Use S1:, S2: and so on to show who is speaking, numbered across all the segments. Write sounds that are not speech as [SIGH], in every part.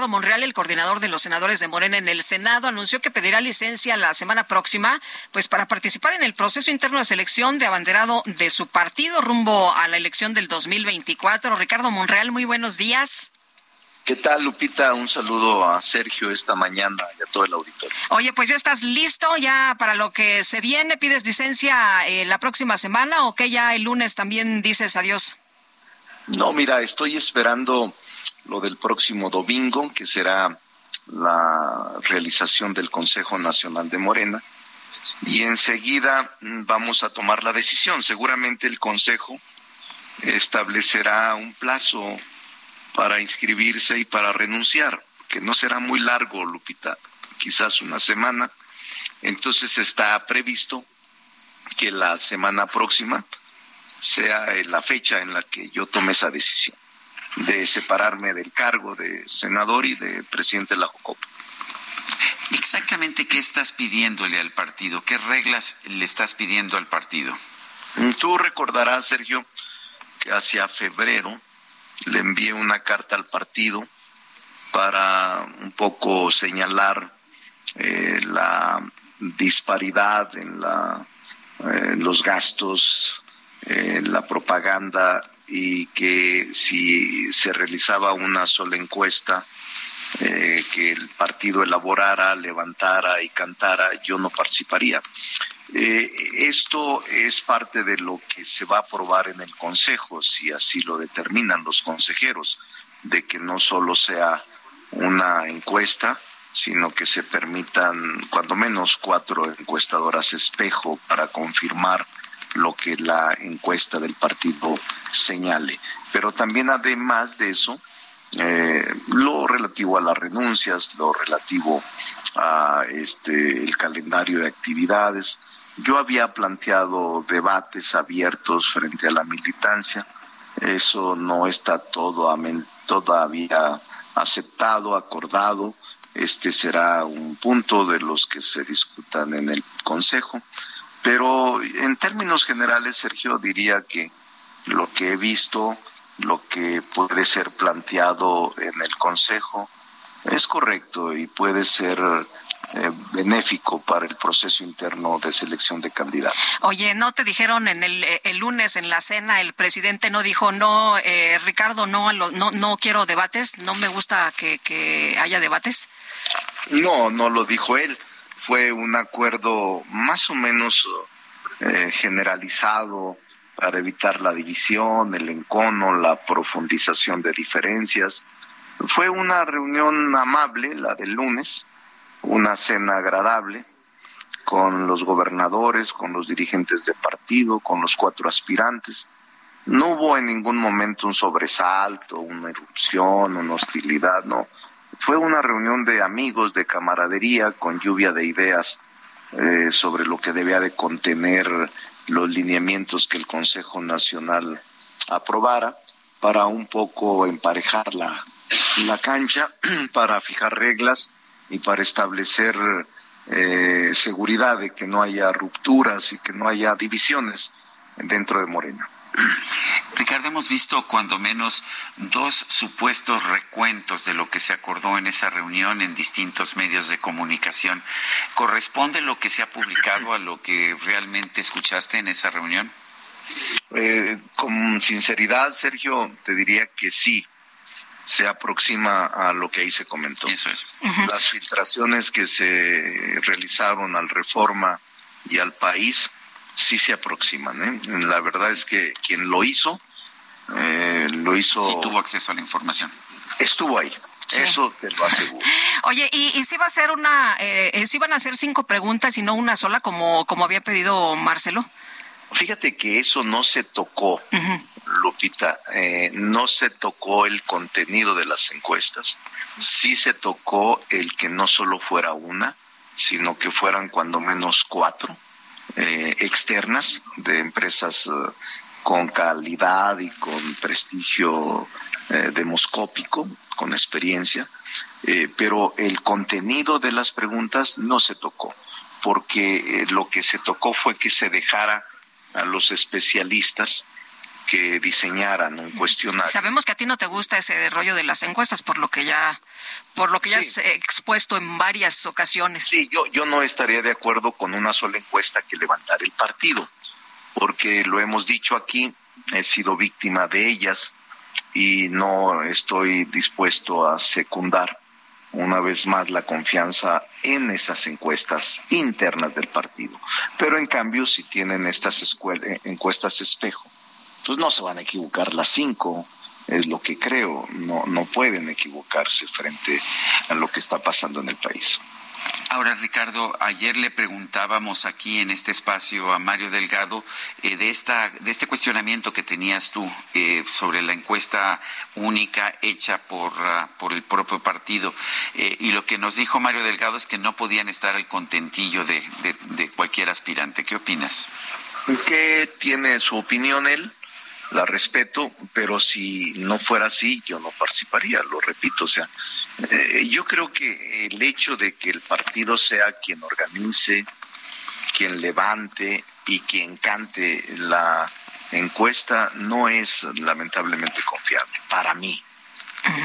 S1: Ricardo Monreal, el coordinador de los senadores de Morena en el Senado, anunció que pedirá licencia la semana próxima, pues para participar en el proceso interno de selección de abanderado de su partido rumbo a la elección del 2024. Ricardo Monreal, muy buenos días.
S2: ¿Qué tal, Lupita? Un saludo a Sergio esta mañana y a todo el auditorio.
S1: Oye, pues ya estás listo ya para lo que se viene. ¿Pides licencia eh, la próxima semana o que ya el lunes también dices adiós?
S2: No, mira, estoy esperando lo del próximo domingo, que será la realización del Consejo Nacional de Morena. Y enseguida mm, vamos a tomar la decisión. Seguramente el Consejo establecerá un plazo para inscribirse y para renunciar, que no será muy largo, Lupita, quizás una semana. Entonces está previsto que la semana próxima sea la fecha en la que yo tome esa decisión de separarme del cargo de senador y de presidente de la Jocopa.
S3: Exactamente qué estás pidiéndole al partido, qué reglas le estás pidiendo al partido.
S2: Tú recordarás, Sergio, que hacia febrero le envié una carta al partido para un poco señalar eh, la disparidad en, la, eh, los gastos, eh, la propaganda y que si se realizaba una sola encuesta eh, que el partido elaborara, levantara y cantara, yo no participaría. Eh, esto es parte de lo que se va a aprobar en el Consejo, si así lo determinan los consejeros, de que no solo sea una encuesta, sino que se permitan cuando menos cuatro encuestadoras espejo para confirmar lo que la encuesta del partido señale. Pero también además de eso, eh, lo relativo a las renuncias, lo relativo a este el calendario de actividades. Yo había planteado debates abiertos frente a la militancia. Eso no está todo todavía aceptado, acordado. Este será un punto de los que se discutan en el Consejo. Pero en términos generales, Sergio, diría que lo que he visto, lo que puede ser planteado en el Consejo, es correcto y puede ser eh, benéfico para el proceso interno de selección de candidatos.
S1: Oye, ¿no te dijeron en el, eh, el lunes en la cena, el presidente no dijo, no, eh, Ricardo, no, no, no quiero debates, no me gusta que, que haya debates?
S2: No, no lo dijo él fue un acuerdo más o menos eh, generalizado para evitar la división, el encono, la profundización de diferencias. Fue una reunión amable, la del lunes, una cena agradable con los gobernadores, con los dirigentes de partido, con los cuatro aspirantes. No hubo en ningún momento un sobresalto, una erupción, una hostilidad, no. Fue una reunión de amigos, de camaradería, con lluvia de ideas eh, sobre lo que debía de contener los lineamientos que el Consejo Nacional aprobara para un poco emparejar la, la cancha, [CLEARS THROAT] para fijar reglas y para establecer eh, seguridad de que no haya rupturas y que no haya divisiones dentro de Morena.
S3: Ricardo, hemos visto cuando menos dos supuestos recuentos de lo que se acordó en esa reunión en distintos medios de comunicación. ¿Corresponde lo que se ha publicado a lo que realmente escuchaste en esa reunión?
S2: Eh, con sinceridad, Sergio, te diría que sí, se aproxima a lo que ahí se comentó.
S3: Eso es.
S2: Las filtraciones que se realizaron al Reforma y al país sí se aproximan. ¿eh? La verdad es que quien lo hizo, eh, lo hizo.
S3: Sí tuvo acceso a la información.
S2: Estuvo ahí. Eso te lo aseguro. [LAUGHS]
S1: Oye, ¿y, si va a ser una, eh, si van a hacer cinco preguntas y no una sola como, como había pedido Marcelo?
S2: Fíjate que eso no se tocó, Lupita, eh, no se tocó el contenido de las encuestas, sí se tocó el que no solo fuera una, sino que fueran cuando menos cuatro eh, externas de empresas eh, con calidad y con prestigio demoscópico, con experiencia, pero el contenido de las preguntas no se tocó, porque lo que se tocó fue que se dejara a los especialistas que diseñaran un cuestionario.
S1: Sabemos que a ti no te gusta ese rollo de las encuestas, por lo que ya, por lo que ya has expuesto en varias ocasiones.
S2: Sí, yo, yo no estaría de acuerdo con una sola encuesta que levantar el partido, porque lo hemos dicho aquí, he sido víctima de ellas y no estoy dispuesto a secundar una vez más la confianza en esas encuestas internas del partido. Pero en cambio, si tienen estas eh, encuestas espejo, pues no se van a equivocar las cinco, es lo que creo, no, no pueden equivocarse frente a lo que está pasando en el país.
S3: Ahora, Ricardo, ayer le preguntábamos aquí en este espacio a Mario Delgado eh, de, esta, de este cuestionamiento que tenías tú eh, sobre la encuesta única hecha por, ah, por el propio partido. Eh, y lo que nos dijo Mario Delgado es que no podían estar al contentillo de, de cualquier aspirante. ¿Qué opinas?
S2: Que tiene su opinión él, la respeto, pero si no fuera así, yo no participaría, lo repito, o sea, eh, yo creo que el hecho de que el partido sea quien organice, quien levante y quien cante la encuesta no es lamentablemente confiable para mí.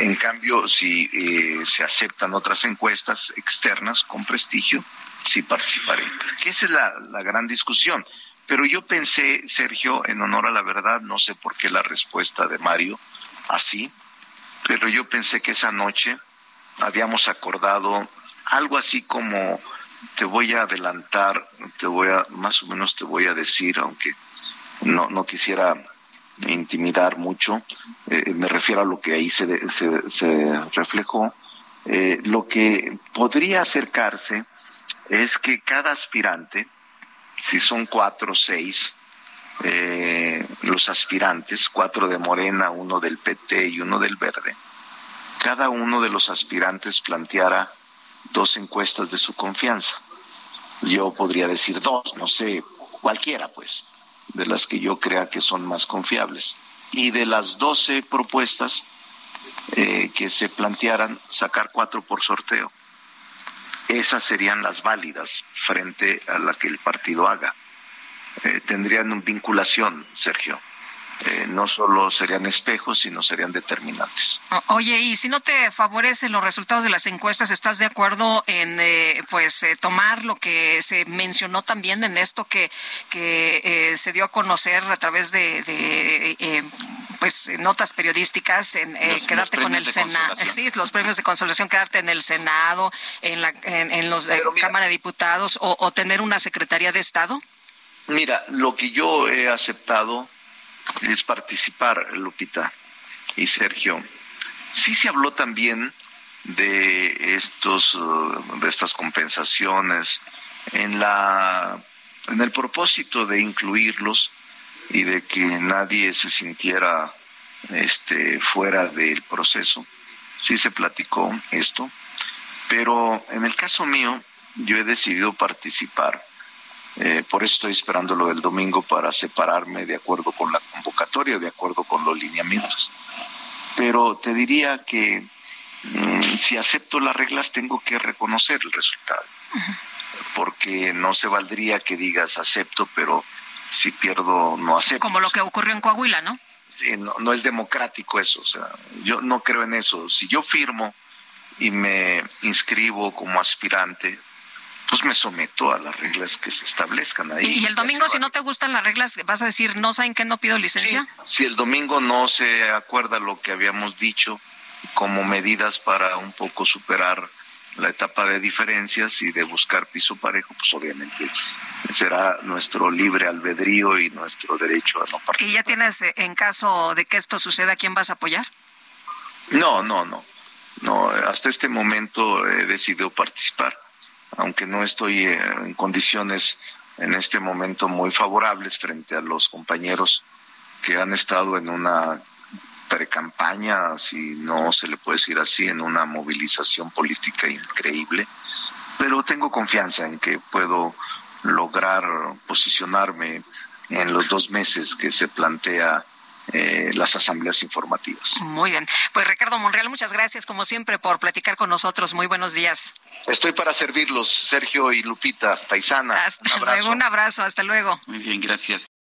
S2: En cambio, si eh, se aceptan otras encuestas externas con prestigio, sí participaré. Esa es la, la gran discusión. Pero yo pensé, Sergio, en honor a la verdad, no sé por qué la respuesta de Mario así, pero yo pensé que esa noche habíamos acordado algo así como te voy a adelantar, te voy a, más o menos te voy a decir, aunque no, no quisiera intimidar mucho, eh, me refiero a lo que ahí se, se, reflejó, eh, lo que podría acercarse es que cada aspirante, si son cuatro o seis, eh, los aspirantes, cuatro de Morena, uno del PT y uno del Verde, cada uno de los aspirantes planteara dos encuestas de su confianza. Yo podría decir dos, no sé, cualquiera pues, de las que yo crea que son más confiables. Y de las doce propuestas eh, que se plantearan, sacar cuatro por sorteo. Esas serían las válidas frente a la que el partido haga. Eh, tendrían vinculación, Sergio. Eh, no solo serían espejos, sino serían determinantes.
S1: Oye, y si no te favorecen los resultados de las encuestas, ¿estás de acuerdo en eh, pues eh, tomar lo que se mencionó también en esto que, que se dio a conocer a través de, pues notas periodísticas en quedarte con el Senado, sí, los premios de consolación, quedarte en el Senado, en la en, los Cámara de Diputados o, o tener una Secretaría de Estado?
S2: Mira, lo que yo he aceptado es participar, Lupita y Sergio. Sí se habló también de estos uh, de estas compensaciones en la en el propósito de incluirlos y de que nadie se sintiera este fuera del proceso. Sí se platicó esto, pero en el caso mío yo he decidido participar eh, por eso estoy esperando lo del domingo para separarme de acuerdo con la convocatoria, de acuerdo con los lineamientos. Pero te diría que mm, si acepto las reglas tengo que reconocer el resultado. Porque no se valdría que digas acepto, pero si pierdo no acepto.
S1: Como lo que ocurrió en Coahuila, ¿no?
S2: Sí, no, no es democrático eso. O sea, yo no creo en eso. Si yo firmo y me inscribo como aspirante, pues me someto a las reglas que se establezcan ahí.
S1: ¿Y el domingo, si no te gustan las reglas, vas a decir, no saben que no pido licencia?
S2: si el domingo no se acuerda lo que habíamos dicho como medidas para un poco superar la etapa de diferencias y de buscar piso parejo, pues obviamente será nuestro libre albedrío y nuestro derecho a no participar.
S1: ¿Y ya tienes, eh, en caso de que esto suceda, quién vas a apoyar?
S2: No, no, no. No, hasta este momento he decidido participar aunque no estoy eh, en condiciones en este momento muy favorables frente a los compañeros que han estado en una precampaña, si no se le puede decir así, en una movilización política increíble, pero tengo confianza en que puedo lograr posicionarme en los dos meses que se plantea eh, las asambleas informativas.
S1: Muy bien. Pues Ricardo Monreal, muchas gracias como siempre por platicar con nosotros. Muy buenos días.
S2: Estoy para servirlos, Sergio y Lupita, paisana.
S1: Hasta un abrazo. Luego, un abrazo, hasta luego.
S3: Muy bien, gracias.